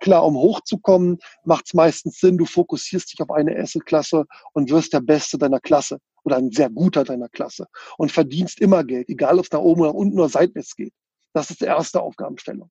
Klar, um hochzukommen, macht es meistens Sinn, du fokussierst dich auf eine Asset-Klasse und wirst der Beste deiner Klasse oder ein sehr guter deiner Klasse und verdienst immer Geld, egal ob es nach oben oder unten oder seitwärts geht. Das ist die erste Aufgabenstellung.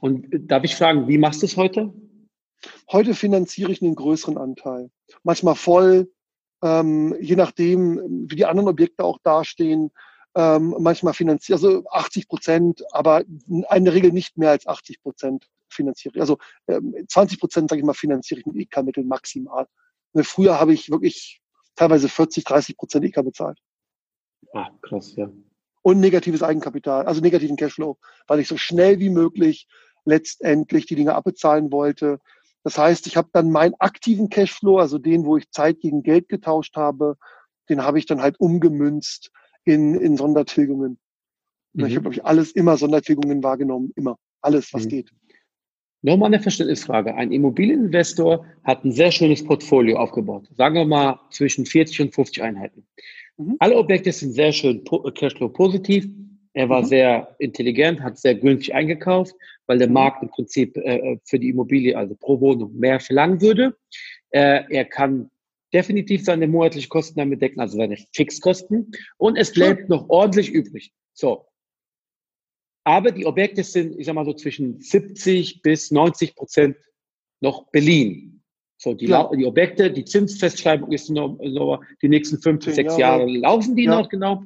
Und darf ich fragen, wie machst du es heute? Heute finanziere ich einen größeren Anteil. Manchmal voll, ähm, je nachdem, wie die anderen Objekte auch dastehen. Ähm, manchmal finanziere, also 80 Prozent, aber in der Regel nicht mehr als 80 Prozent finanziere. Also ähm, 20 Prozent, sage ich mal, finanziere ich mit EK-Mitteln maximal. Und früher habe ich wirklich teilweise 40, 30 Prozent EK bezahlt. Ah, krass, ja. Und negatives Eigenkapital, also negativen Cashflow, weil ich so schnell wie möglich letztendlich die Dinge abbezahlen wollte. Das heißt, ich habe dann meinen aktiven Cashflow, also den, wo ich Zeit gegen Geld getauscht habe, den habe ich dann halt umgemünzt in, in Sondertilgungen. Mhm. Ich habe, glaube ich, alles immer Sondertilgungen wahrgenommen, immer. Alles, was mhm. geht. Nochmal eine Verständnisfrage. Ein Immobilieninvestor hat ein sehr schönes Portfolio aufgebaut. Sagen wir mal zwischen 40 und 50 Einheiten. Mhm. Alle Objekte sind sehr schön Cashflow positiv. Er war mhm. sehr intelligent, hat sehr günstig eingekauft, weil der mhm. Markt im Prinzip äh, äh, für die Immobilie, also pro Wohnung, mehr verlangen würde. Äh, er kann definitiv seine monatlichen Kosten damit decken, also seine Fixkosten. Und es bleibt noch ordentlich übrig. So. Aber die Objekte sind, ich sag mal so, zwischen 70 bis 90 Prozent noch beliehen. So, die, ja. die Objekte, die Zinsfestschreibung ist noch, so, die nächsten fünf bis sechs Jahre laufen die ja. noch genau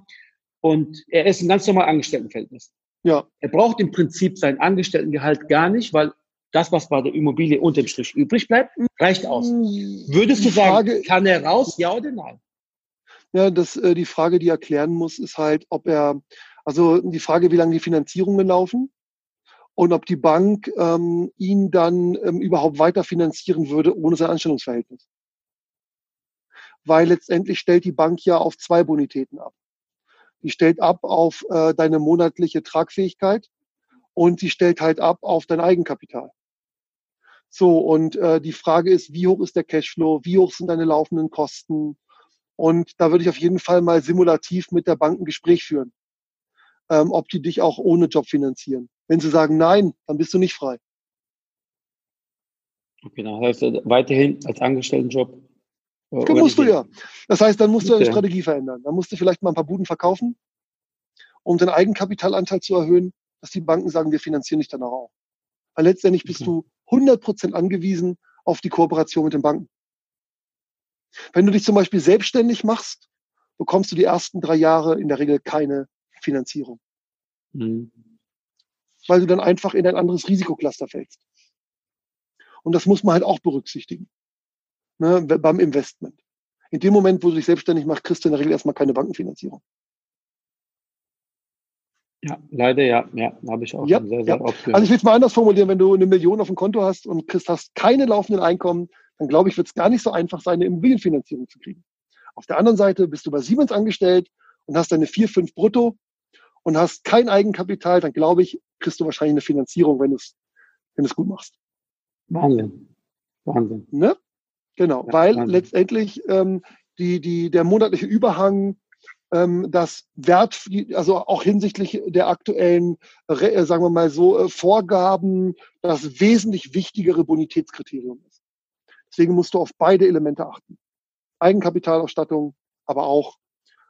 und er ist ein ganz normal Angestelltenverhältnis. Ja. Er braucht im Prinzip sein Angestelltengehalt gar nicht, weil das, was bei der Immobilie unterm Strich übrig bleibt, reicht aus. Hm, Würdest du Frage, sagen, kann er raus, ja oder nein? Ja, das, äh, die Frage, die er klären muss, ist halt, ob er, also die Frage, wie lange die Finanzierungen laufen und ob die Bank ähm, ihn dann ähm, überhaupt weiter finanzieren würde ohne sein Anstellungsverhältnis. Weil letztendlich stellt die Bank ja auf zwei Bonitäten ab. Die stellt ab auf äh, deine monatliche Tragfähigkeit und sie stellt halt ab auf dein Eigenkapital. So, und äh, die Frage ist, wie hoch ist der Cashflow, wie hoch sind deine laufenden Kosten? Und da würde ich auf jeden Fall mal simulativ mit der Bank ein Gespräch führen, ähm, ob die dich auch ohne Job finanzieren. Wenn sie sagen nein, dann bist du nicht frei. Okay, dann heißt weiterhin als Angestelltenjob dann musst du ja. Das heißt, dann musst du deine Strategie verändern. Dann musst du vielleicht mal ein paar Buden verkaufen, um den Eigenkapitalanteil zu erhöhen, dass die Banken sagen, wir finanzieren dich dann auch. Weil letztendlich bist du 100 Prozent angewiesen auf die Kooperation mit den Banken. Wenn du dich zum Beispiel selbstständig machst, bekommst du die ersten drei Jahre in der Regel keine Finanzierung. Mhm. Weil du dann einfach in ein anderes Risikocluster fällst. Und das muss man halt auch berücksichtigen ne, beim Investment. In dem Moment, wo du dich selbstständig machst, kriegst du in der Regel erstmal keine Bankenfinanzierung. Ja, leider ja, ja, habe ich auch ja, sehr, sehr ja. oft gehört. Also ich will es mal anders formulieren, wenn du eine Million auf dem Konto hast und kriegst, hast keine laufenden Einkommen, dann glaube ich, wird es gar nicht so einfach sein, eine Immobilienfinanzierung zu kriegen. Auf der anderen Seite bist du bei Siemens angestellt und hast deine 4, 5 brutto und hast kein Eigenkapital, dann glaube ich, kriegst du wahrscheinlich eine Finanzierung, wenn du es wenn gut machst. Wahnsinn. Wahnsinn. Ne? Genau, ja, weil Wahnsinn. letztendlich ähm, die, die, der monatliche Überhang ähm, das Wert, also auch hinsichtlich der aktuellen, äh, sagen wir mal so, äh, Vorgaben, das wesentlich wichtigere Bonitätskriterium ist. Deswegen musst du auf beide Elemente achten. Eigenkapitalausstattung, aber auch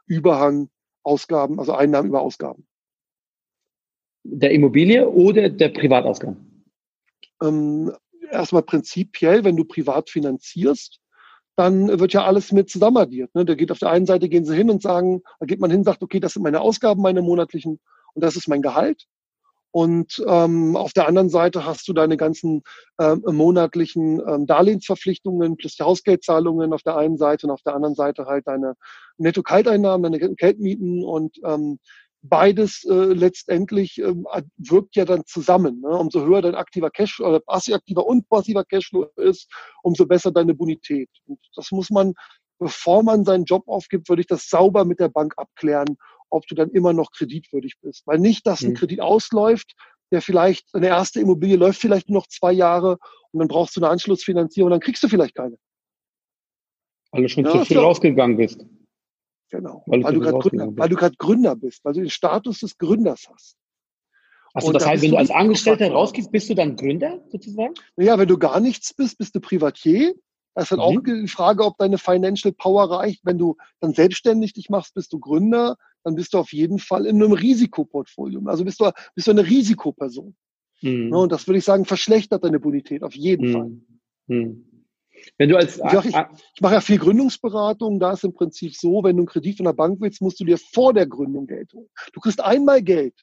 Überhang, Ausgaben, also Einnahmen über Ausgaben. Der Immobilie oder der Privatausgaben? Ähm, erstmal prinzipiell, wenn du privat finanzierst, dann wird ja alles mit zusammenaddiert. Ne? Da geht auf der einen Seite gehen sie hin und sagen, da geht man hin, sagt, okay, das sind meine Ausgaben, meine monatlichen und das ist mein Gehalt. Und ähm, auf der anderen Seite hast du deine ganzen ähm, monatlichen ähm, Darlehensverpflichtungen plus die Hausgeldzahlungen auf der einen Seite und auf der anderen Seite halt deine Netto-Kalteinnahmen, deine Geldmieten und ähm, beides äh, letztendlich ähm, wirkt ja dann zusammen. Ne? Umso höher dein aktiver Cash oder aktiver und passiver Cashflow ist, umso besser deine Bonität. Und das muss man, bevor man seinen Job aufgibt, würde ich das sauber mit der Bank abklären, ob du dann immer noch kreditwürdig bist. Weil nicht, dass ein mhm. Kredit ausläuft, der vielleicht, eine erste Immobilie läuft vielleicht noch zwei Jahre und dann brauchst du eine Anschlussfinanzierung und dann kriegst du vielleicht keine. Weil du schon ja, zu viel rausgegangen bist. Genau. Weil, weil du gerade Gründer, weil du gerade Gründer bist, weil du den Status des Gründers hast. Also das heißt, wenn du als Angestellter rausgehst, bist du dann Gründer sozusagen? Naja, wenn du gar nichts bist, bist du Privatier. Das ist halt mhm. auch die Frage, ob deine Financial Power reicht. Wenn du dann selbstständig dich machst, bist du Gründer, dann bist du auf jeden Fall in einem Risikoportfolio. Also bist du, bist du eine Risikoperson. Mhm. Und das würde ich sagen, verschlechtert deine Bonität auf jeden mhm. Fall. Wenn du als ich, ich, ich mache ja viel Gründungsberatung, da ist im Prinzip so, wenn du einen Kredit von der Bank willst, musst du dir vor der Gründung Geld holen. Du kriegst einmal Geld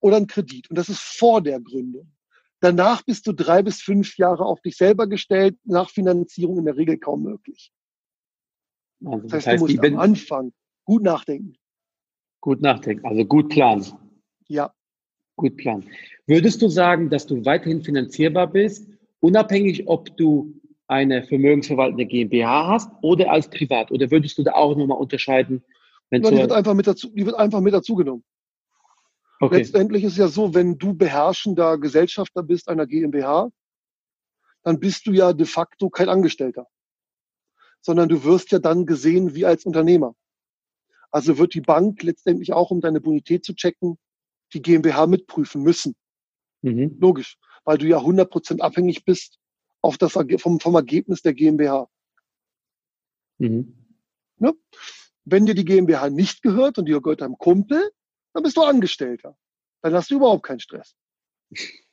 oder einen Kredit und das ist vor der Gründung. Danach bist du drei bis fünf Jahre auf dich selber gestellt, nach Finanzierung in der Regel kaum möglich. Also das heißt, das heißt, du musst am Anfang gut nachdenken. Gut nachdenken, also gut planen. Ja. Gut planen. Würdest du sagen, dass du weiterhin finanzierbar bist, unabhängig, ob du eine vermögensverwaltende GmbH hast oder als Privat? Oder würdest du da auch nochmal unterscheiden? Wenn ja, die, wird einfach mit dazu, die wird einfach mit dazugenommen. Okay. Letztendlich ist es ja so, wenn du beherrschender Gesellschafter bist einer GmbH, dann bist du ja de facto kein Angestellter, sondern du wirst ja dann gesehen wie als Unternehmer. Also wird die Bank letztendlich auch, um deine Bonität zu checken, die GmbH mitprüfen müssen. Mhm. Logisch, weil du ja 100% abhängig bist auf das, vom, vom Ergebnis der GmbH. Mhm. Ja? Wenn dir die GmbH nicht gehört und die gehört deinem Kumpel, dann bist du Angestellter. Dann hast du überhaupt keinen Stress.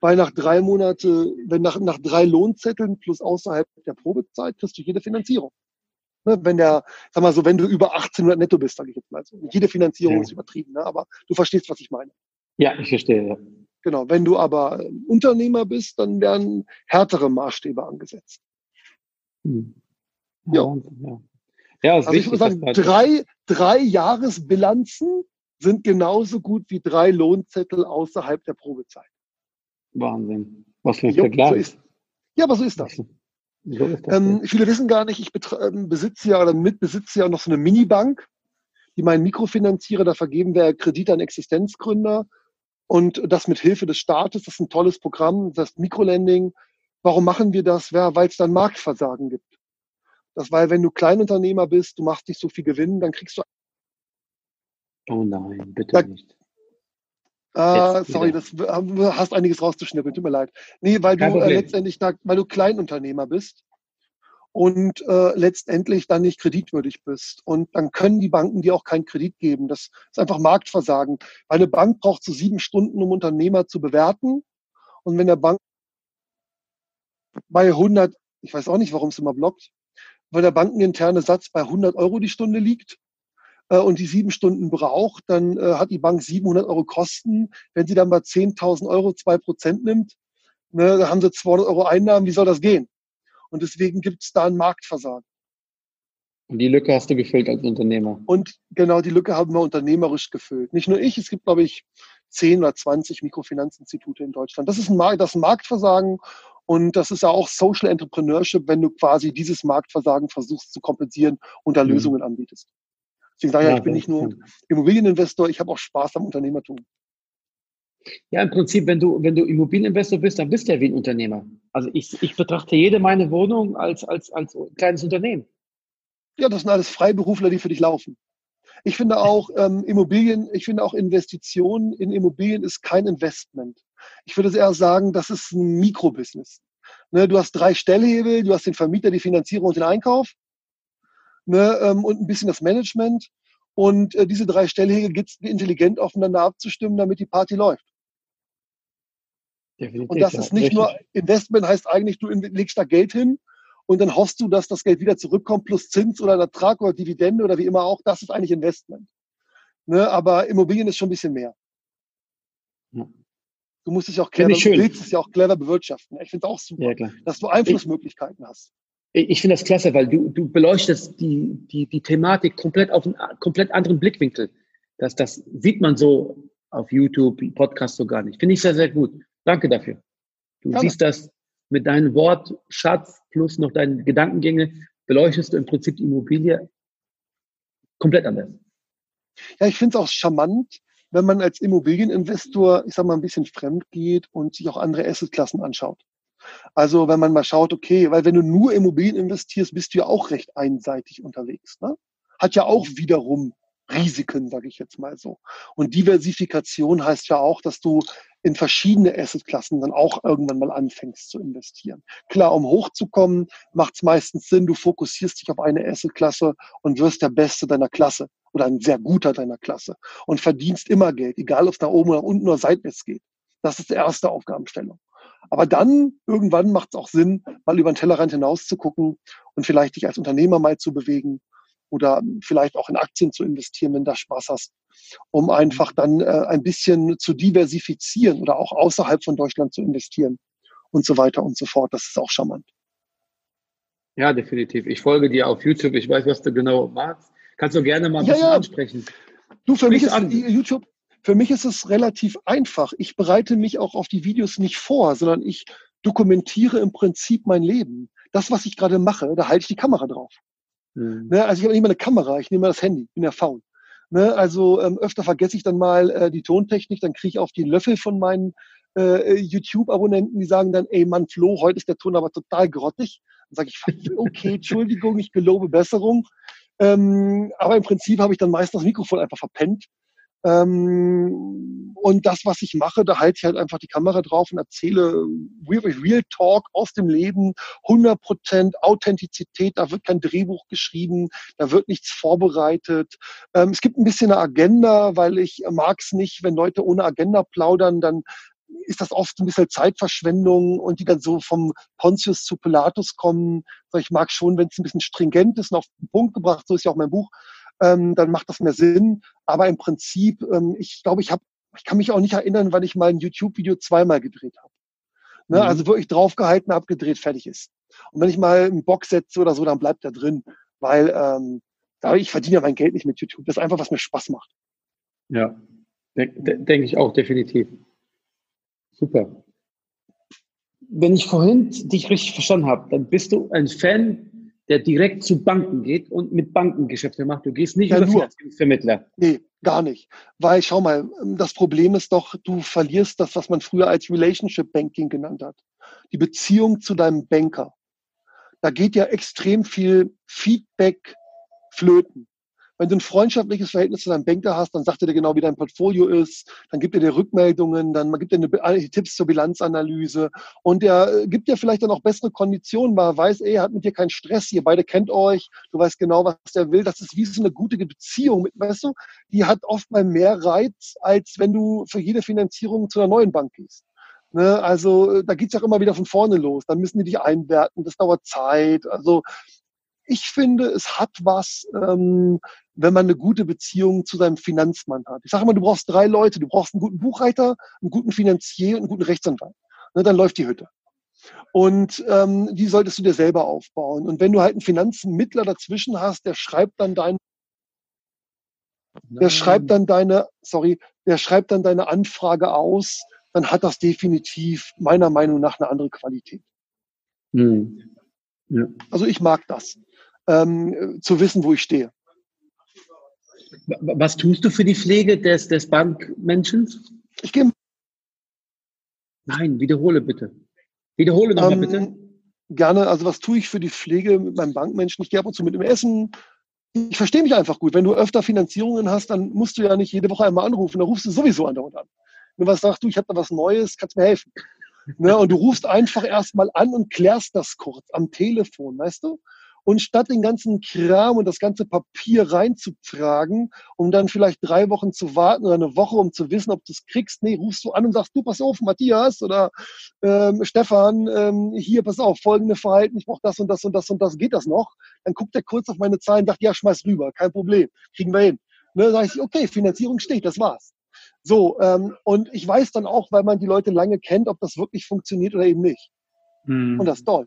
Weil nach drei Monate, wenn nach, nach drei Lohnzetteln plus außerhalb der Probezeit kriegst du jede Finanzierung. Ne, wenn der, sag mal so, wenn du über 1800 netto bist, sage ich jetzt mal so. Jede Finanzierung ja. ist übertrieben, ne? aber du verstehst, was ich meine. Ja, ich verstehe. Ja. Genau, wenn du aber Unternehmer bist, dann werden härtere Maßstäbe angesetzt. Hm. Ja. ja. ja also ich würde sagen, drei, drei Jahresbilanzen sind genauso gut wie drei Lohnzettel außerhalb der Probezeit. Wahnsinn. Was für ein Vergleich. So ja, aber so ist das. So ist das ähm, viele wissen gar nicht, ich ähm, besitze ja oder mitbesitze ja noch so eine Minibank, die meinen Mikrofinanzierer, da vergeben wir Kredite an Existenzgründer und das mit Hilfe des Staates, das ist ein tolles Programm, das Mikrolending. Warum machen wir das? Ja, weil es dann Marktversagen gibt. Das, weil wenn du Kleinunternehmer bist, du machst nicht so viel Gewinn, dann kriegst du. Oh nein, bitte da, nicht. Äh, sorry, das hast einiges rauszuschnippeln, tut mir leid. Nee, weil Kein du äh, letztendlich da, weil du Kleinunternehmer bist und äh, letztendlich dann nicht kreditwürdig bist. Und dann können die Banken dir auch keinen Kredit geben. Das ist einfach Marktversagen. Eine Bank braucht so sieben Stunden, um Unternehmer zu bewerten. Und wenn der Bank bei 100, ich weiß auch nicht, warum es immer blockt, weil der bankeninterne Satz bei 100 Euro die Stunde liegt äh, und die sieben Stunden braucht, dann äh, hat die Bank 700 Euro Kosten. Wenn sie dann bei 10.000 Euro zwei Prozent nimmt, ne, dann haben sie 200 Euro Einnahmen. Wie soll das gehen? Und deswegen gibt es da ein Marktversagen. Und die Lücke hast du gefüllt als Unternehmer. Und genau die Lücke haben wir unternehmerisch gefüllt. Nicht nur ich, es gibt, glaube ich, 10 oder 20 Mikrofinanzinstitute in Deutschland. Das ist ein, Markt, das Marktversagen und das ist ja auch Social Entrepreneurship, wenn du quasi dieses Marktversagen versuchst zu kompensieren und da mhm. Lösungen anbietest. Deswegen sage ich, ja, ich bin nicht nur Immobilieninvestor, ich habe auch Spaß am Unternehmertum. Ja, im Prinzip, wenn du, wenn du Immobilieninvestor bist, dann bist du ja wie ein Unternehmer. Also ich, ich betrachte jede meine Wohnung als, als, als kleines Unternehmen. Ja, das sind alles Freiberufler, die für dich laufen. Ich finde auch ähm, Immobilien, ich finde auch Investitionen in Immobilien ist kein Investment. Ich würde eher sagen, das ist ein Mikrobusiness. Ne, du hast drei Stellhebel, du hast den Vermieter, die Finanzierung und den Einkauf ne, ähm, und ein bisschen das Management. Und äh, diese drei Stellhebel gibt es intelligent aufeinander abzustimmen, damit die Party läuft. Definitiv, und das ja. ist nicht Richtig. nur Investment, heißt eigentlich, du legst da Geld hin und dann hoffst du, dass das Geld wieder zurückkommt, plus Zins oder Ertrag oder Dividende oder wie immer auch. Das ist eigentlich Investment. Ne? Aber Immobilien ist schon ein bisschen mehr. Ja. Du musst es ja auch clever, du willst es ja auch clever bewirtschaften. Ich finde es auch super, ja, dass du Einflussmöglichkeiten ich, hast. Ich finde das klasse, weil du, du beleuchtest die, die, die Thematik komplett auf einen komplett anderen Blickwinkel. Das, das sieht man so auf YouTube, Podcast so gar nicht. Finde ich sehr, sehr gut. Danke dafür. Du Gerne. siehst das mit deinem Wortschatz plus noch deinen Gedankengänge, beleuchtest du im Prinzip die Immobilie komplett anders. Ja, ich finde es auch charmant, wenn man als Immobilieninvestor, ich sag mal, ein bisschen fremd geht und sich auch andere Assetklassen anschaut. Also wenn man mal schaut, okay, weil wenn du nur Immobilien investierst, bist du ja auch recht einseitig unterwegs. Ne? Hat ja auch wiederum Risiken, sage ich jetzt mal so. Und Diversifikation heißt ja auch, dass du in verschiedene Assetklassen dann auch irgendwann mal anfängst zu investieren. Klar, um hochzukommen, macht es meistens Sinn, du fokussierst dich auf eine Assetklasse und wirst der Beste deiner Klasse oder ein sehr guter deiner Klasse und verdienst immer Geld, egal ob es nach oben oder unten oder seitwärts geht. Das ist die erste Aufgabenstellung. Aber dann irgendwann macht es auch Sinn, mal über den Tellerrand hinaus zu gucken und vielleicht dich als Unternehmer mal zu bewegen oder vielleicht auch in Aktien zu investieren, wenn du Spaß hast, um einfach dann äh, ein bisschen zu diversifizieren oder auch außerhalb von Deutschland zu investieren und so weiter und so fort. Das ist auch charmant. Ja, definitiv. Ich folge dir auf YouTube. Ich weiß, was du genau magst. Kannst du gerne mal ein ja, bisschen ja. ansprechen. Du, für mich ist an. YouTube, für mich ist es relativ einfach. Ich bereite mich auch auf die Videos nicht vor, sondern ich dokumentiere im Prinzip mein Leben. Das, was ich gerade mache, da halte ich die Kamera drauf. Mhm. Ne, also ich habe nicht mal eine Kamera, ich nehme mal das Handy, bin ja faul. Ne, also ähm, öfter vergesse ich dann mal äh, die Tontechnik, dann kriege ich auf die Löffel von meinen äh, YouTube-Abonnenten, die sagen dann, ey Mann, Flo, heute ist der Ton aber total grottig. Dann sage ich, okay, Entschuldigung, ich gelobe Besserung. Ähm, aber im Prinzip habe ich dann meistens das Mikrofon einfach verpennt ähm, und das, was ich mache, da halte ich halt einfach die Kamera drauf und erzähle Real Talk aus dem Leben, 100% Authentizität, da wird kein Drehbuch geschrieben, da wird nichts vorbereitet. Ähm, es gibt ein bisschen eine Agenda, weil ich mag es nicht, wenn Leute ohne Agenda plaudern, dann ist das oft ein bisschen Zeitverschwendung und die dann so vom Pontius zu Pilatus kommen. Ich mag schon, wenn es ein bisschen stringent ist und auf den Punkt gebracht, so ist ja auch mein Buch, ähm, dann macht das mehr Sinn. Aber im Prinzip, ähm, ich glaube, ich habe, ich kann mich auch nicht erinnern, weil ich mal ein YouTube-Video zweimal gedreht habe. Ne? Mhm. Also wirklich draufgehalten, abgedreht, fertig ist. Und wenn ich mal einen Box setze oder so, dann bleibt er drin, weil ähm, ich verdiene ja mein Geld nicht mit YouTube. Das ist einfach, was mir Spaß macht. Ja, denke denk ich auch, definitiv. Super. Wenn ich vorhin dich richtig verstanden habe, dann bist du ein Fan der direkt zu Banken geht und mit Banken Geschäfte macht. Du gehst nicht ja, über Finanzvermittler. Nee, gar nicht. Weil, schau mal, das Problem ist doch, du verlierst das, was man früher als Relationship Banking genannt hat. Die Beziehung zu deinem Banker. Da geht ja extrem viel Feedback flöten. Wenn du ein freundschaftliches Verhältnis zu deinem Banker hast, dann sagt er dir genau, wie dein Portfolio ist, dann gibt er dir Rückmeldungen, dann gibt er dir Tipps zur Bilanzanalyse und er äh, gibt dir vielleicht dann auch bessere Konditionen, weil er weiß, ey, er hat mit dir keinen Stress, ihr beide kennt euch, du weißt genau, was er will. Das ist wie so eine gute Beziehung, mit, weißt du? Die hat oft mal mehr Reiz, als wenn du für jede Finanzierung zu einer neuen Bank gehst. Ne, also äh, da geht's ja auch immer wieder von vorne los. Dann müssen die dich einwerten, das dauert Zeit. Also ich finde, es hat was, ähm, wenn man eine gute Beziehung zu seinem Finanzmann hat. Ich sage immer, du brauchst drei Leute. Du brauchst einen guten Buchhalter, einen guten Finanzier und einen guten Rechtsanwalt. Ne, dann läuft die Hütte. Und ähm, die solltest du dir selber aufbauen. Und wenn du halt einen Finanzmittler dazwischen hast, der schreibt dann dein, der schreibt dann deine, sorry, der schreibt dann deine Anfrage aus, dann hat das definitiv meiner Meinung nach eine andere Qualität. Mhm. Ja. Also ich mag das ähm, zu wissen, wo ich stehe. Was tust du für die Pflege des, des Bankmenschen? Ich gehe. Nein, wiederhole bitte. Wiederhole nochmal ähm, bitte. Gerne. Also was tue ich für die Pflege mit meinem Bankmenschen? Ich gehe ab und zu mit dem Essen. Ich verstehe mich einfach gut. Wenn du öfter Finanzierungen hast, dann musst du ja nicht jede Woche einmal anrufen. Dann rufst du sowieso andauernd an. Du was sagst, du, ich habe da was Neues, kannst mir helfen. Ne? Und du rufst einfach erstmal an und klärst das kurz am Telefon, weißt du? Und statt den ganzen Kram und das ganze Papier reinzutragen, um dann vielleicht drei Wochen zu warten oder eine Woche, um zu wissen, ob du es kriegst, nee, rufst du an und sagst, du, pass auf, Matthias oder ähm, Stefan, ähm, hier, pass auf, folgende Verhalten, ich brauche das und das und das und das, geht das noch? Dann guckt er kurz auf meine Zahlen und sagt, ja, schmeiß rüber, kein Problem, kriegen wir hin. Ne, sag ich, okay, Finanzierung steht, das war's. So, ähm, und ich weiß dann auch, weil man die Leute lange kennt, ob das wirklich funktioniert oder eben nicht. Hm. Und das ist toll.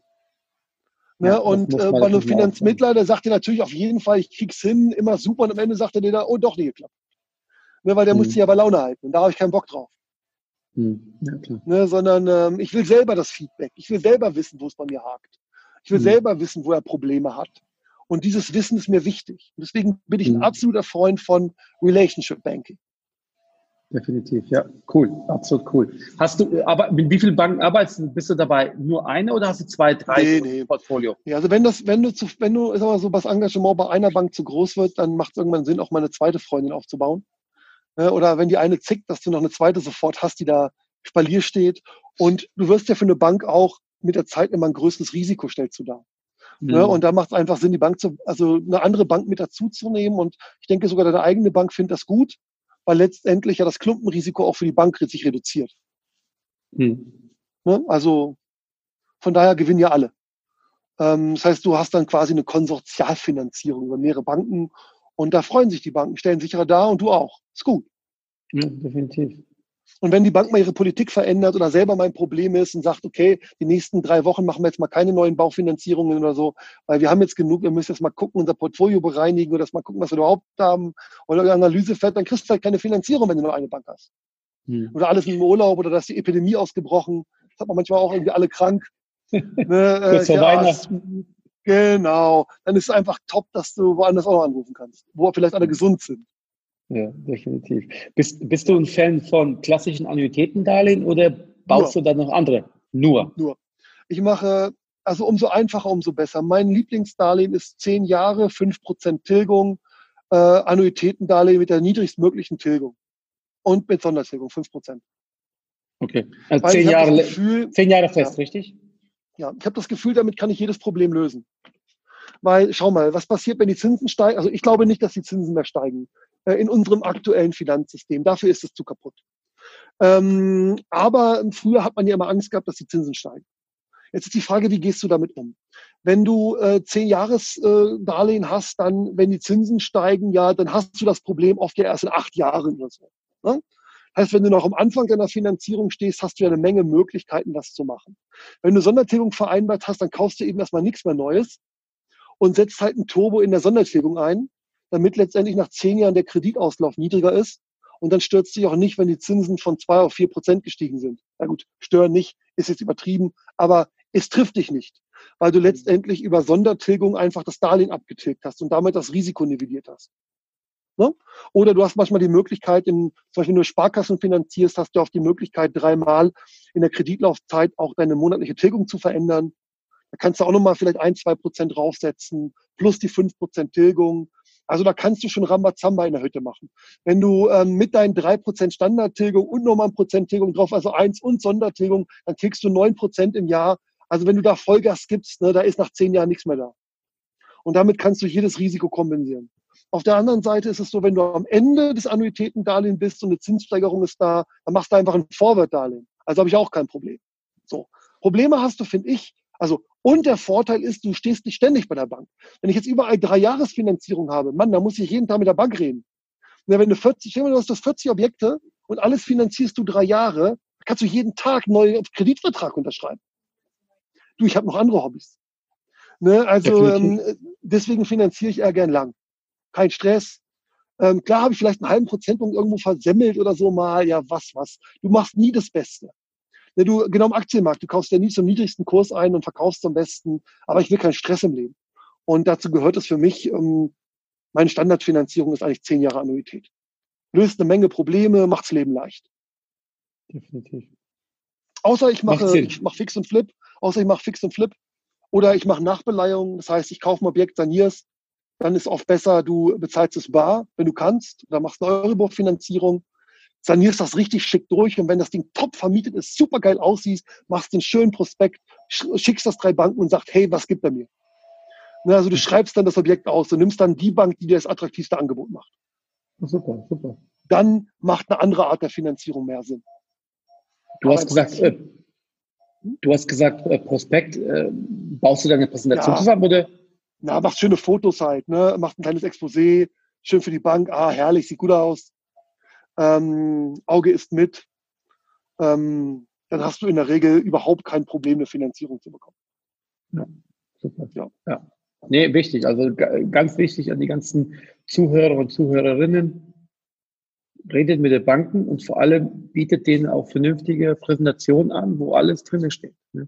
Ne? Ja, und äh, bei einem Finanzmittler, der sagt dir natürlich auf jeden Fall, ich krieg's hin, immer super, und am Ende sagt er dir da, oh, doch nicht geklappt. Ne, weil der mhm. muss sich ja bei Laune halten und da habe ich keinen Bock drauf. Mhm. Ja, ne, sondern ähm, ich will selber das Feedback. Ich will selber wissen, wo es bei mir hakt. Ich will mhm. selber wissen, wo er Probleme hat. Und dieses Wissen ist mir wichtig. Und deswegen bin ich ein mhm. absoluter Freund von Relationship Banking. Definitiv, ja, cool, absolut cool. Hast du, aber mit wie vielen Banken arbeitest du? Bist du dabei nur eine oder hast du zwei, drei nee, nee. Portfolio? Ja, also wenn das, wenn du zu, wenn du, sag mal so, das Engagement bei einer Bank zu groß wird, dann macht es irgendwann Sinn, auch mal eine zweite Freundin aufzubauen. Oder wenn die eine zickt, dass du noch eine zweite sofort hast, die da Spalier steht. Und du wirst ja für eine Bank auch mit der Zeit immer ein größeres Risiko stellst du da. Mhm. Ja, und da macht es einfach Sinn, die Bank zu, also eine andere Bank mit dazu zu nehmen. Und ich denke sogar deine eigene Bank findet das gut, weil letztendlich ja das Klumpenrisiko auch für die Bank sich reduziert. Mhm. Ja, also von daher gewinnen ja alle. Ähm, das heißt, du hast dann quasi eine Konsortialfinanzierung über mehrere Banken und da freuen sich die Banken, stellen sicherer da und du auch. Ist gut. Ja, definitiv. Und wenn die Bank mal ihre Politik verändert oder selber mein Problem ist und sagt, okay, die nächsten drei Wochen machen wir jetzt mal keine neuen Baufinanzierungen oder so, weil wir haben jetzt genug, wir müssen jetzt mal gucken, unser Portfolio bereinigen oder das mal gucken, was wir überhaupt haben oder eine Analyse fährt, dann kriegst du halt keine Finanzierung, wenn du nur eine Bank hast. Hm. Oder alles im Urlaub oder da ist die Epidemie ausgebrochen. Das hat man manchmal auch irgendwie alle krank. ne, äh, ja, Weihnachten. Genau. Dann ist es einfach top, dass du woanders auch noch anrufen kannst, wo vielleicht alle gesund sind. Ja, definitiv. Bist, bist du ein Fan von klassischen Annuitätendarlehen oder baust Nur. du da noch andere? Nur. Nur. Ich mache, also umso einfacher, umso besser. Mein Lieblingsdarlehen ist zehn Jahre, 5% Tilgung, äh, Annuitätendarlehen mit der niedrigstmöglichen Tilgung. Und mit Sondertilgung, 5%. Okay. Also zehn Jahre, Gefühl, zehn Jahre fest, ja, richtig? Ja, ich habe das Gefühl, damit kann ich jedes Problem lösen. Weil, schau mal, was passiert, wenn die Zinsen steigen? Also ich glaube nicht, dass die Zinsen mehr steigen in unserem aktuellen Finanzsystem. Dafür ist es zu kaputt. Ähm, aber früher hat man ja immer Angst gehabt, dass die Zinsen steigen. Jetzt ist die Frage, wie gehst du damit um? Wenn du äh, zehn Jahresdarlehen äh, hast, dann, wenn die Zinsen steigen, ja, dann hast du das Problem oft ja erst in acht Jahren oder so. Ne? Heißt, wenn du noch am Anfang deiner Finanzierung stehst, hast du ja eine Menge Möglichkeiten, das zu machen. Wenn du Sondertilgung vereinbart hast, dann kaufst du eben erstmal nichts mehr Neues und setzt halt ein Turbo in der Sondertilgung ein, damit letztendlich nach zehn Jahren der Kreditauslauf niedriger ist. Und dann stört es dich auch nicht, wenn die Zinsen von zwei auf vier Prozent gestiegen sind. Na gut, stören nicht, ist jetzt übertrieben, aber es trifft dich nicht, weil du letztendlich über Sondertilgung einfach das Darlehen abgetilgt hast und damit das Risiko nivelliert hast. Ne? Oder du hast manchmal die Möglichkeit, in, zum Beispiel wenn du Sparkassen finanzierst, hast du auch die Möglichkeit, dreimal in der Kreditlaufzeit auch deine monatliche Tilgung zu verändern. Da kannst du auch nochmal vielleicht ein, zwei Prozent draufsetzen, plus die fünf Prozent Tilgung. Also da kannst du schon Rambazamba in der Hütte machen. Wenn du ähm, mit deinen drei Prozent Standardtilgung und nochmal ein Prozent Tilgung drauf, also eins und Sondertilgung, dann kriegst du neun Prozent im Jahr. Also wenn du da Vollgas gibst, ne, da ist nach zehn Jahren nichts mehr da. Und damit kannst du jedes Risiko kompensieren. Auf der anderen Seite ist es so, wenn du am Ende des Annuitätendarlehen bist und eine Zinssteigerung ist da, dann machst du einfach ein Forward-Darlehen. Also habe ich auch kein Problem. So. Probleme hast du, finde ich, also, und der Vorteil ist, du stehst nicht ständig bei der Bank. Wenn ich jetzt überall drei Jahresfinanzierung habe, Mann, da muss ich jeden Tag mit der Bank reden. Ja, wenn du 40, du hast das 40 Objekte und alles finanzierst du drei Jahre, kannst du jeden Tag einen neuen Kreditvertrag unterschreiben. Du, ich habe noch andere Hobbys. Ne, also ähm, deswegen finanziere ich eher gern lang. Kein Stress. Ähm, klar habe ich vielleicht einen halben Prozentpunkt irgendwo versemmelt oder so mal. Ja, was, was. Du machst nie das Beste. Ne, du, genau im Aktienmarkt, du kaufst ja nie zum niedrigsten Kurs ein und verkaufst zum besten, aber ich will keinen Stress im Leben. Und dazu gehört es für mich, ähm, meine Standardfinanzierung ist eigentlich zehn Jahre Annuität. Löst eine Menge Probleme, macht's Leben leicht. Definitiv. Außer ich mache, ich mache Fix und Flip, außer ich mache Fix und Flip. Oder ich mache Nachbeleihung, das heißt, ich kaufe ein Objekt, sanier's, dann ist oft besser, du bezahlst es bar, wenn du kannst, oder machst eine Euribor-Finanzierung sanierst das richtig schick durch und wenn das Ding top vermietet ist, super geil aussieht, machst den schönen Prospekt, schickst das drei Banken und sagst, hey, was gibt er mir? Ne, also du schreibst dann das Objekt aus und nimmst dann die Bank, die dir das attraktivste Angebot macht. Super, super. Dann macht eine andere Art der Finanzierung mehr Sinn. Du hast gesagt, äh, du hast gesagt, äh, Prospekt, äh, baust du deine Präsentation ja. zusammen oder? Na, machst schöne Fotos halt, ne? Macht ein kleines Exposé, schön für die Bank, ah, herrlich, sieht gut aus ähm, Auge ist mit, ähm, dann hast du in der Regel überhaupt kein Problem, eine Finanzierung zu bekommen. Ja, super. Ja. ja. Nee, wichtig. Also ganz wichtig an die ganzen Zuhörer und Zuhörerinnen. redet mit den Banken und vor allem bietet denen auch vernünftige Präsentationen an, wo alles drin steht. Ne?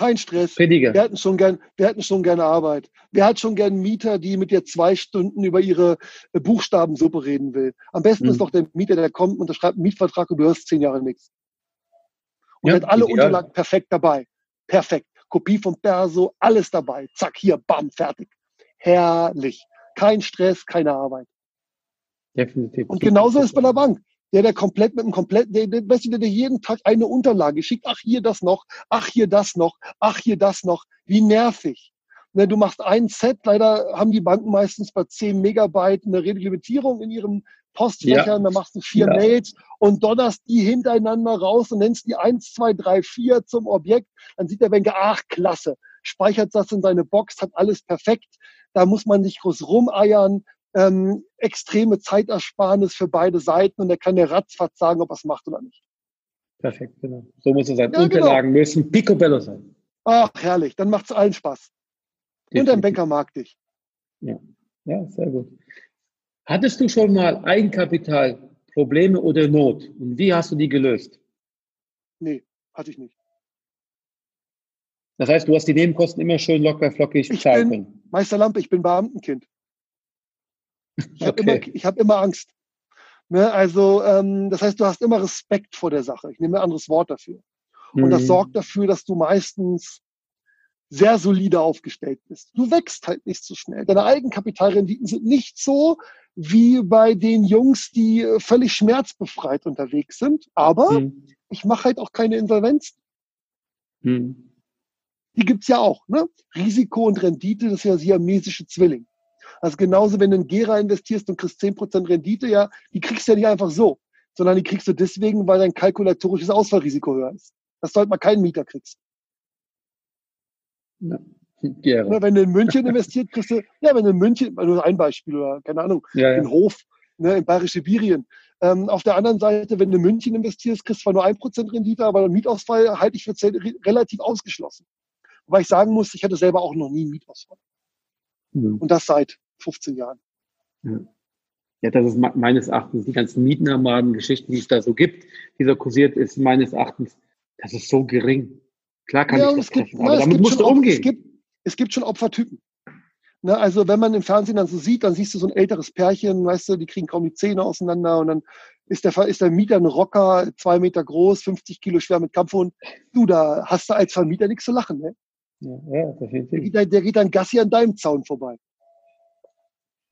Kein Stress. Prediger. Wir hätten schon gern, wir hätten schon gerne Arbeit. Wer hat schon gern Mieter, die mit dir zwei Stunden über ihre äh, Buchstabensuppe reden will? Am besten mhm. ist doch der Mieter, der kommt, unterschreibt einen Mietvertrag und du hörst zehn Jahre nichts. Und ja, hat alle ideal. Unterlagen perfekt dabei. Perfekt. Kopie vom Perso, alles dabei. Zack, hier, bam, fertig. Herrlich. Kein Stress, keine Arbeit. Definitiv. Und genauso ist bei der Bank. Der, der komplett mit dem kompletten, der, der, der, der jeden Tag eine Unterlage schickt. Ach, hier das noch. Ach, hier das noch. Ach, hier das noch. Wie nervig. Ne, du machst ein Set, leider haben die Banken meistens bei 10 Megabyte eine Relimitierung in ihrem Postfächer, ja. dann machst du vier ja. Mails und donnerst die hintereinander raus und nennst die eins, zwei, drei, vier zum Objekt. Dann sieht der Banker, ach, klasse, speichert das in seine Box, hat alles perfekt. Da muss man nicht groß rumeiern. Ähm, extreme Zeitersparnis für beide Seiten und er kann der ratzfatz sagen, ob er es macht oder nicht. Perfekt, genau. So muss es sein. Ja, Unterlagen genau. müssen picobello sein. Ach, herrlich. Dann macht es allen Spaß. Definitiv. Und dein Banker mag dich. Ja. ja, sehr gut. Hattest du schon mal Eigenkapitalprobleme oder Not? Und wie hast du die gelöst? Nee, hatte ich nicht. Das heißt, du hast die Nebenkosten immer schön locker flockig können. Meister Lampe, ich bin Beamtenkind. Ich habe okay. immer, hab immer Angst. Ne, also, ähm, das heißt, du hast immer Respekt vor der Sache. Ich nehme ein anderes Wort dafür. Und mhm. das sorgt dafür, dass du meistens sehr solide aufgestellt bist. Du wächst halt nicht so schnell. Deine Eigenkapitalrenditen sind nicht so wie bei den Jungs, die äh, völlig schmerzbefreit unterwegs sind. Aber hm. ich mache halt auch keine Insolvenz. Hm. Die gibt's ja auch. Ne? Risiko und Rendite, das ist ja siamesische Zwilling. Also genauso, wenn du in Gera investierst und kriegst zehn Prozent Rendite, ja, die kriegst du ja nicht einfach so, sondern die kriegst du deswegen, weil dein kalkulatorisches Ausfallrisiko höher ist. Das sollte man keinen Mieter kriegst. Ja. Ja, wenn du in München investiert, kriegst du, ja, wenn du in München, nur ein Beispiel oder keine Ahnung, ja, ja. in Hof, ne, in Bayerische Sibirien. Ähm, auf der anderen Seite, wenn du in München investierst, kriegst du zwar nur ein Prozent Rendite, aber der Mietausfall halte ich für relativ ausgeschlossen. Wobei ich sagen muss, ich hatte selber auch noch nie einen Mietausfall. Mhm. Und das seit 15 Jahren. Ja. ja, das ist meines Erachtens die ganzen Mietnomaden-Geschichten, die es da so gibt, dieser kursiert, ist meines Erachtens, das ist so gering. Klar kann ja, ich das es gibt, aber damit musst du umgehen. Es gibt, es gibt schon Opfertypen. Ne, also wenn man im Fernsehen dann so sieht, dann siehst du so ein älteres Pärchen, weißt du, die kriegen kaum die Zähne auseinander und dann ist der, ist der Mieter ein Rocker, zwei Meter groß, 50 Kilo schwer mit Kampfhund. Du, da hast du als Vermieter nichts zu lachen, ne? Ja, ja definitiv. Der geht, der geht dann Gassi an deinem Zaun vorbei.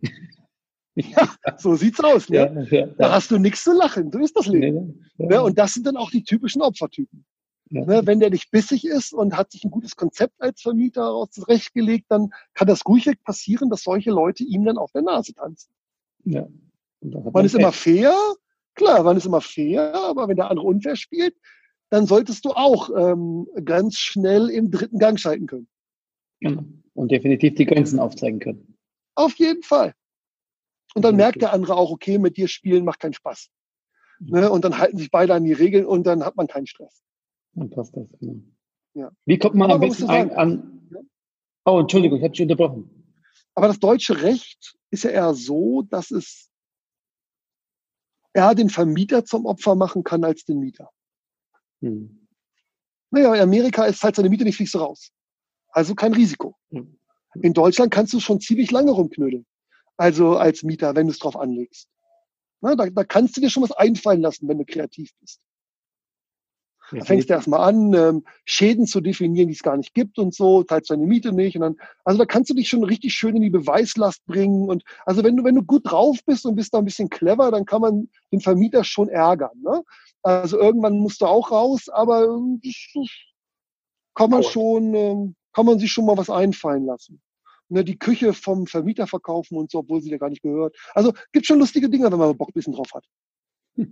ja, so sieht's aus, ne? Ja, ja, da hast du nichts zu lachen, so ist das Leben. Ne? Und das sind dann auch die typischen Opfertypen. Ne, wenn der nicht bissig ist und hat sich ein gutes Konzept als Vermieter daraus zurechtgelegt, dann kann das ruhig passieren, dass solche Leute ihm dann auf der Nase tanzen. Ja. Man ist immer fair, klar, man ist immer fair, aber wenn der andere unfair spielt, dann solltest du auch ähm, ganz schnell im dritten Gang schalten können. Genau. Und definitiv die Grenzen aufzeigen können. Auf jeden Fall. Und dann merkt der andere auch, okay, mit dir spielen macht keinen Spaß. Ne? Und dann halten sich beide an die Regeln und dann hat man keinen Stress. Dann passt das. Genau. Ja. Wie kommt man Aber am besten ein, an? Oh, Entschuldigung, ich habe dich unterbrochen. Aber das deutsche Recht ist ja eher so, dass es eher den Vermieter zum Opfer machen kann als den Mieter. Hm. Naja, in Amerika ist halt seine Miete nicht fliegst du raus. Also kein Risiko. Hm. In Deutschland kannst du schon ziemlich lange rumknödeln. Also als Mieter, wenn du es drauf anlegst. Na, da, da kannst du dir schon was einfallen lassen, wenn du kreativ bist. Da fängst du erstmal an, ähm, Schäden zu definieren, die es gar nicht gibt und so, teilst deine Miete nicht. Und dann, also da kannst du dich schon richtig schön in die Beweislast bringen. Und also wenn du, wenn du gut drauf bist und bist da ein bisschen clever, dann kann man den Vermieter schon ärgern. Ne? Also irgendwann musst du auch raus, aber äh, kann man schon, äh, kann man sich schon mal was einfallen lassen. Ne, die Küche vom Vermieter verkaufen und so, obwohl sie dir gar nicht gehört. Also gibt schon lustige Dinge, wenn man Bock ein bisschen drauf hat.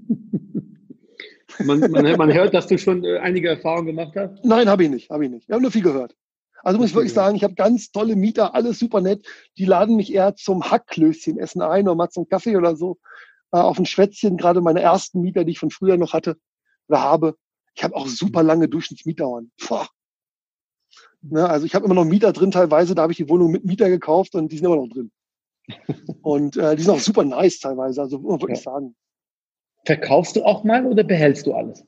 Man, man, man hört, dass du schon äh, einige Erfahrungen gemacht hast. Nein, habe ich nicht, habe ich nicht. Ich habe nur viel gehört. Also muss ich wirklich sagen, ich habe ganz tolle Mieter, alles super nett. Die laden mich eher zum Hackklößchen essen ein oder mal zum Kaffee oder so. Äh, auf ein Schwätzchen, gerade meine ersten Mieter, die ich von früher noch hatte oder habe. Ich habe auch super lange Durchschnittsmietdauern. Boah. Ne, also ich habe immer noch Mieter drin teilweise, da habe ich die Wohnung mit Mieter gekauft und die sind immer noch drin. und äh, die sind auch super nice teilweise, also muss man wirklich ja. sagen. Verkaufst du auch mal oder behältst du alles?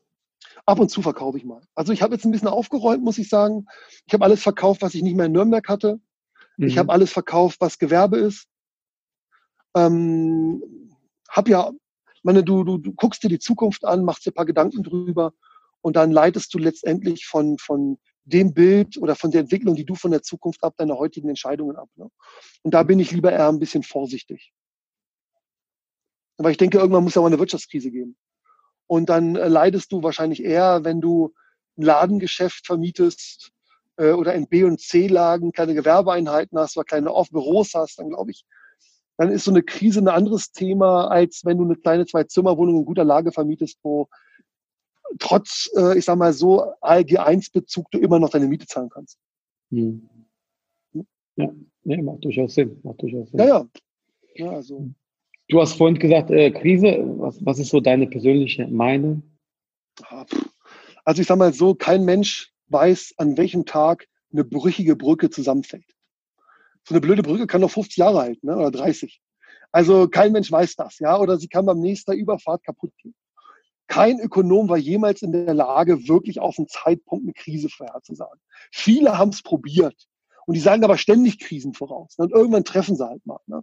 Ab und zu verkaufe ich mal. Also ich habe jetzt ein bisschen aufgeräumt, muss ich sagen. Ich habe alles verkauft, was ich nicht mehr in Nürnberg hatte. Mhm. Ich habe alles verkauft, was Gewerbe ist. Ähm, hab ja, meine, du, du, du guckst dir die Zukunft an, machst dir ein paar Gedanken drüber und dann leitest du letztendlich von, von dem Bild oder von der Entwicklung, die du von der Zukunft ab, deine heutigen Entscheidungen ab. Ne? Und da bin ich lieber eher ein bisschen vorsichtig. Aber ich denke, irgendwann muss ja mal eine Wirtschaftskrise geben. Und dann äh, leidest du wahrscheinlich eher, wenn du ein Ladengeschäft vermietest äh, oder in B- und C-Lagen kleine Gewerbeeinheiten hast oder kleine Off-Büros hast, dann glaube ich, dann ist so eine Krise ein anderes Thema, als wenn du eine kleine Zwei-Zimmer-Wohnung in guter Lage vermietest, wo trotz, äh, ich sag mal so, ALG-1-Bezug du immer noch deine Miete zahlen kannst. Hm. Ja, nee, macht durchaus Sinn. Macht durchaus Sinn. Ja, ja. ja also. Du hast vorhin gesagt, äh, Krise. Was, was ist so deine persönliche Meinung? Also ich sage mal so, kein Mensch weiß, an welchem Tag eine brüchige Brücke zusammenfällt. So eine blöde Brücke kann noch 50 Jahre halten ne? oder 30. Also kein Mensch weiß das, ja, oder sie kann beim nächsten Überfahrt kaputt gehen. Kein Ökonom war jemals in der Lage, wirklich auf einen Zeitpunkt eine Krise vorherzusagen. Viele haben es probiert. Und die sagen aber ständig Krisen voraus. Und irgendwann treffen sie halt mal. Ne?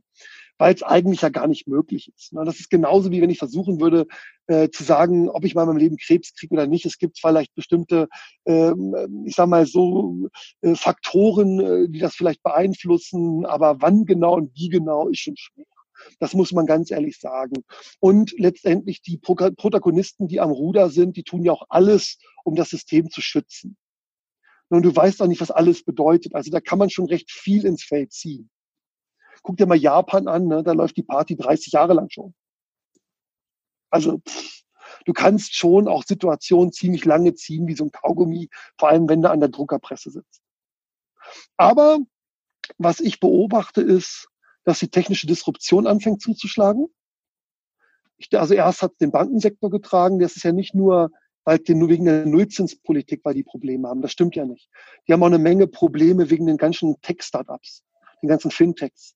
weil es eigentlich ja gar nicht möglich ist. Ne? Das ist genauso wie wenn ich versuchen würde äh, zu sagen, ob ich mal in meinem Leben Krebs kriege oder nicht. Es gibt vielleicht bestimmte, ähm, ich sag mal so, äh, Faktoren, äh, die das vielleicht beeinflussen, aber wann genau und wie genau ist schon schwer. Das muss man ganz ehrlich sagen. Und letztendlich die Protagonisten, die am Ruder sind, die tun ja auch alles, um das System zu schützen. Und du weißt auch nicht, was alles bedeutet. Also da kann man schon recht viel ins Feld ziehen. Guck dir mal Japan an, ne? da läuft die Party 30 Jahre lang schon. Also pff, du kannst schon auch Situationen ziemlich lange ziehen, wie so ein Kaugummi, vor allem wenn du an der Druckerpresse sitzt. Aber was ich beobachte ist, dass die technische Disruption anfängt zuzuschlagen. Ich, also erst hat den Bankensektor getragen, das ist ja nicht nur weil die nur wegen der Nullzinspolitik, weil die Probleme haben. Das stimmt ja nicht. Die haben auch eine Menge Probleme wegen den ganzen Tech-Startups, den ganzen Fintechs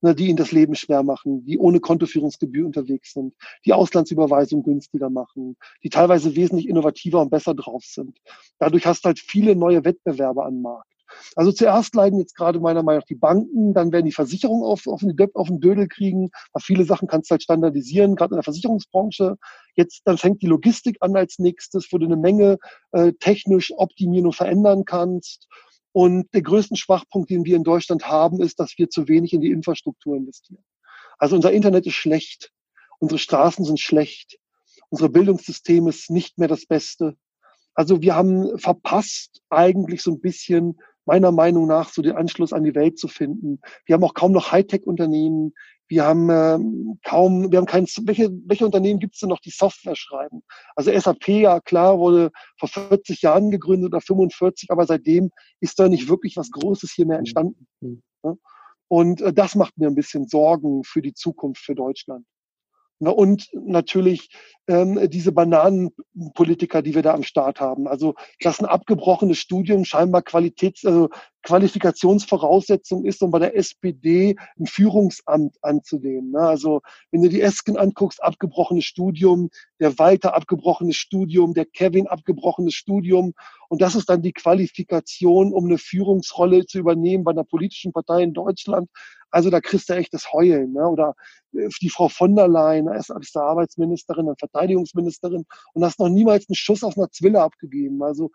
ne, die ihnen das Leben schwer machen, die ohne Kontoführungsgebühr unterwegs sind, die Auslandsüberweisung günstiger machen, die teilweise wesentlich innovativer und besser drauf sind. Dadurch hast du halt viele neue Wettbewerber am Markt. Also zuerst leiden jetzt gerade meiner Meinung nach die Banken, dann werden die Versicherungen auf, auf, den, auf den Dödel kriegen. Weil viele Sachen kannst du halt standardisieren, gerade in der Versicherungsbranche. Jetzt, dann fängt die Logistik an als nächstes, wo du eine Menge äh, technisch optimieren und verändern kannst. Und der größte Schwachpunkt, den wir in Deutschland haben, ist, dass wir zu wenig in die Infrastruktur investieren. Also unser Internet ist schlecht, unsere Straßen sind schlecht, unser Bildungssystem ist nicht mehr das Beste. Also wir haben verpasst, eigentlich so ein bisschen meiner Meinung nach so den Anschluss an die Welt zu finden. Wir haben auch kaum noch Hightech-Unternehmen. Wir haben ähm, kaum, wir haben kein, welche, welche Unternehmen gibt es denn noch, die Software schreiben? Also SAP, ja klar, wurde vor 40 Jahren gegründet oder 45, aber seitdem ist da nicht wirklich was Großes hier mehr mhm. entstanden. Mhm. Und äh, das macht mir ein bisschen Sorgen für die Zukunft für Deutschland. Und natürlich ähm, diese Bananenpolitiker, die wir da am Start haben. Also, dass ein abgebrochenes Studium scheinbar Qualitäts, also Qualifikationsvoraussetzung ist, um bei der SPD ein Führungsamt anzunehmen. Ne? Also, wenn du die Esken anguckst, abgebrochenes Studium, der Walter abgebrochenes Studium, der Kevin abgebrochenes Studium. Und das ist dann die Qualifikation, um eine Führungsrolle zu übernehmen bei einer politischen Partei in Deutschland. Also da kriegst du echt das Heulen. Ne? Oder äh, die Frau von der Leyen, erst als Arbeitsministerin, dann Verteidigungsministerin und hast noch niemals einen Schuss auf einer Zwille abgegeben. Also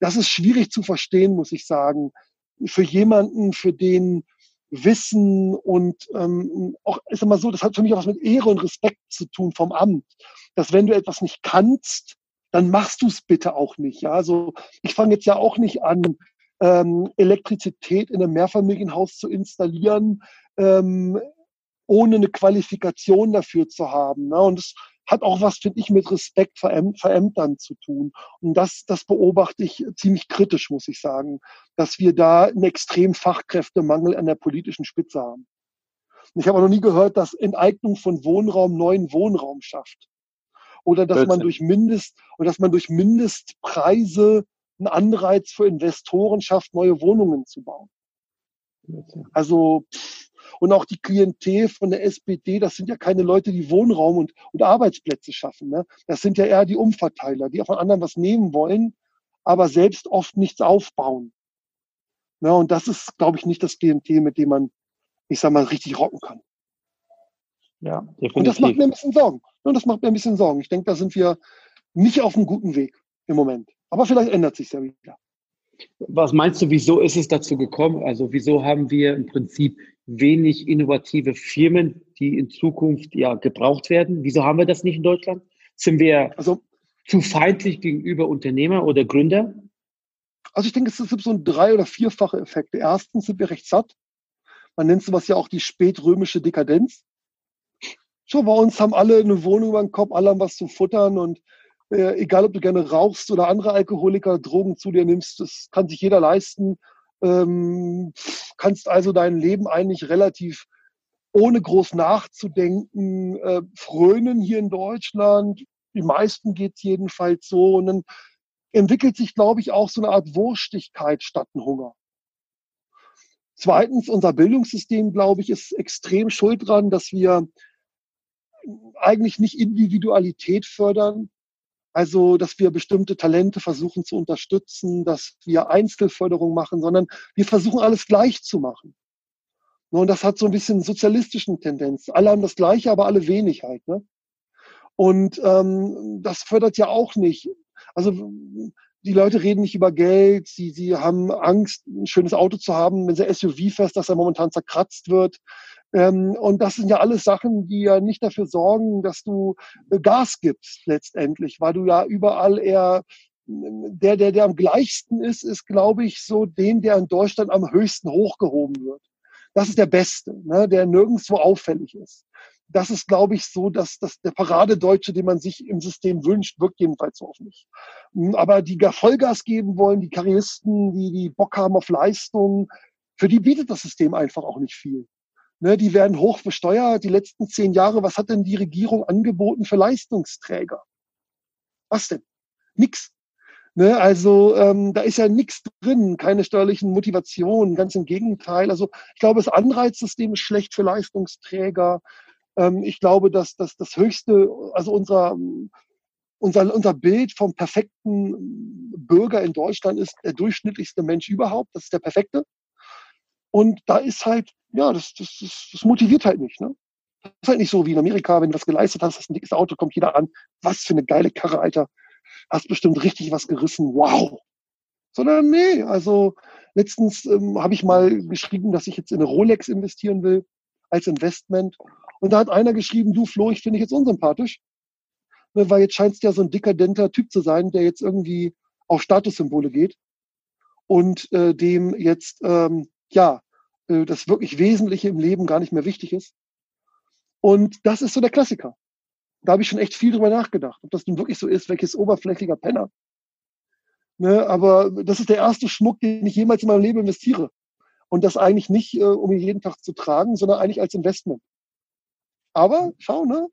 das ist schwierig zu verstehen, muss ich sagen. Für jemanden, für den Wissen und ähm, auch ist immer so, das hat für mich auch was mit Ehre und Respekt zu tun vom Amt. Dass wenn du etwas nicht kannst, dann machst du es bitte auch nicht. Ja, also ich fange jetzt ja auch nicht an, ähm, Elektrizität in einem Mehrfamilienhaus zu installieren, ähm, ohne eine Qualifikation dafür zu haben. Ne? Und das hat auch was, finde ich, mit Respekt vor, Äm vor Ämtern zu tun. Und das, das beobachte ich ziemlich kritisch, muss ich sagen, dass wir da einen extremen Fachkräftemangel an der politischen Spitze haben. Und ich habe auch noch nie gehört, dass Enteignung von Wohnraum neuen Wohnraum schafft. Oder dass man durch Mindest, oder dass man durch Mindestpreise einen Anreiz für Investoren schafft, neue Wohnungen zu bauen. Also, Und auch die Klientel von der SPD, das sind ja keine Leute, die Wohnraum und, und Arbeitsplätze schaffen. Ne? Das sind ja eher die Umverteiler, die von anderen was nehmen wollen, aber selbst oft nichts aufbauen. Ne? Und das ist, glaube ich, nicht das Klientel, mit dem man, ich sag mal, richtig rocken kann. Ja, definitiv. Und das macht mir ein bisschen Sorgen. Und das macht mir ein bisschen Sorgen. Ich denke, da sind wir nicht auf einem guten Weg im Moment. Aber vielleicht ändert sich ja wieder. Was meinst du, wieso ist es dazu gekommen? Also wieso haben wir im Prinzip wenig innovative Firmen, die in Zukunft ja gebraucht werden? Wieso haben wir das nicht in Deutschland? Sind wir also, zu feindlich gegenüber Unternehmer oder Gründer? Also ich denke, es gibt so ein drei- oder vierfache Effekt. Erstens sind wir recht satt. Man nennt sowas ja auch die spätrömische Dekadenz. Schon bei uns haben alle eine Wohnung über den Kopf, alle haben was zu futtern und äh, egal, ob du gerne rauchst oder andere Alkoholiker Drogen zu dir nimmst, das kann sich jeder leisten. Ähm, kannst also dein Leben eigentlich relativ ohne groß nachzudenken äh, frönen hier in Deutschland. Die meisten geht jedenfalls so. Und dann entwickelt sich, glaube ich, auch so eine Art Wurstigkeit statt ein Hunger. Zweitens, unser Bildungssystem, glaube ich, ist extrem schuld dran, dass wir eigentlich nicht Individualität fördern, also, dass wir bestimmte Talente versuchen zu unterstützen, dass wir Einzelförderung machen, sondern wir versuchen alles gleich zu machen. Und das hat so ein bisschen sozialistischen Tendenz. Alle haben das Gleiche, aber alle wenig halt. Ne? Und ähm, das fördert ja auch nicht. Also die Leute reden nicht über Geld, sie, sie haben Angst, ein schönes Auto zu haben, wenn sie SUV fest, dass er momentan zerkratzt wird. Ähm, und das sind ja alles Sachen, die ja nicht dafür sorgen, dass du äh, Gas gibst letztendlich, weil du ja überall eher der, der, der am gleichsten ist, ist, glaube ich, so den, der in Deutschland am höchsten hochgehoben wird. Das ist der Beste, ne, der nirgendwo auffällig ist. Das ist, glaube ich, so, dass, dass der Paradedeutsche, den man sich im System wünscht, wirkt jedenfalls so auf mich. Hm, aber die Vollgas geben wollen, die Karrieristen, die, die Bock haben auf Leistung, für die bietet das System einfach auch nicht viel. Ne, die werden hoch besteuert. Die letzten zehn Jahre, was hat denn die Regierung angeboten für Leistungsträger? Was denn? Nix. Ne, also ähm, da ist ja nichts drin, keine steuerlichen Motivationen, ganz im Gegenteil. Also ich glaube, das Anreizsystem ist schlecht für Leistungsträger. Ähm, ich glaube, dass, dass das höchste, also unser, unser, unser Bild vom perfekten Bürger in Deutschland ist der durchschnittlichste Mensch überhaupt. Das ist der perfekte. Und da ist halt, ja, das, das, das, das motiviert halt nicht. Ne? Das ist halt nicht so wie in Amerika, wenn du was geleistet hast, hast ein dickes Auto, kommt jeder an. Was für eine geile Karre, Alter. Hast bestimmt richtig was gerissen. Wow. Sondern nee, also letztens ähm, habe ich mal geschrieben, dass ich jetzt in eine Rolex investieren will als Investment. Und da hat einer geschrieben, du Flo, ich finde dich jetzt unsympathisch. Ne, weil jetzt scheinst du ja so ein dekadenter Typ zu sein, der jetzt irgendwie auf Statussymbole geht und äh, dem jetzt ähm, ja äh, das wirklich Wesentliche im Leben gar nicht mehr wichtig ist. Und das ist so der Klassiker. Da habe ich schon echt viel drüber nachgedacht, ob das nun wirklich so ist, welches oberflächlicher Penner. Ne, aber das ist der erste Schmuck, den ich jemals in meinem Leben investiere. Und das eigentlich nicht, äh, um ihn jeden Tag zu tragen, sondern eigentlich als Investment. Aber schau, ne?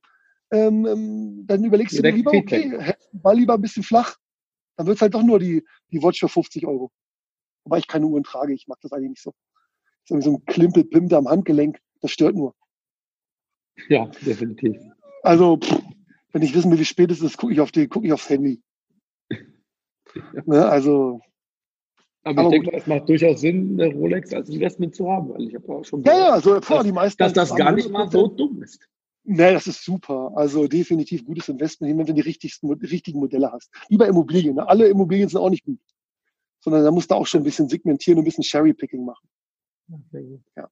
Ähm, ähm, dann überlegst Direkt du dir lieber, okay, mal lieber ein bisschen flach. Dann wird's halt doch nur die, die Watch für 50 Euro. Wobei ich keine Uhren trage, ich mag das eigentlich nicht so so ein Klimpelpimp am Handgelenk, das stört nur. Ja, definitiv. Also, pff, wenn ich wissen will, wie spät es ist, gucke ich auf die, gucke ich aufs Handy. Ja. Ne, also. Aber, aber ich denke, es macht durchaus Sinn, eine Rolex als Investment zu haben, weil ich habe auch schon ja, ja, also vor die meisten, dass das gar nicht mal so dumm ist. Nee, das ist super. Also definitiv gutes Investment, wenn du die richtigsten, richtigen Modelle hast. Wie bei Immobilien. Ne? Alle Immobilien sind auch nicht gut. Sondern da musst du auch schon ein bisschen segmentieren und ein bisschen Cherry-Picking machen. Ja.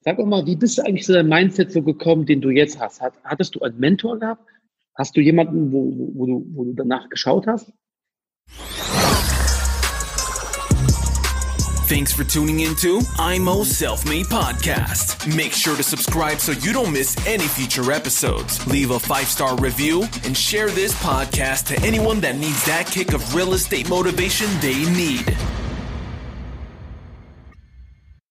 Sag doch mal, wie bist du eigentlich zu deinem Mindset so gekommen, den du jetzt hast? Hattest du einen Mentor gehabt? Hast du jemanden, wo, wo, du, wo du danach geschaut hast? Thanks for tuning into IMO Self Made Podcast. Make sure to subscribe so you don't miss any future episodes. Leave a five star review and share this podcast to anyone that needs that kick of real estate motivation they need.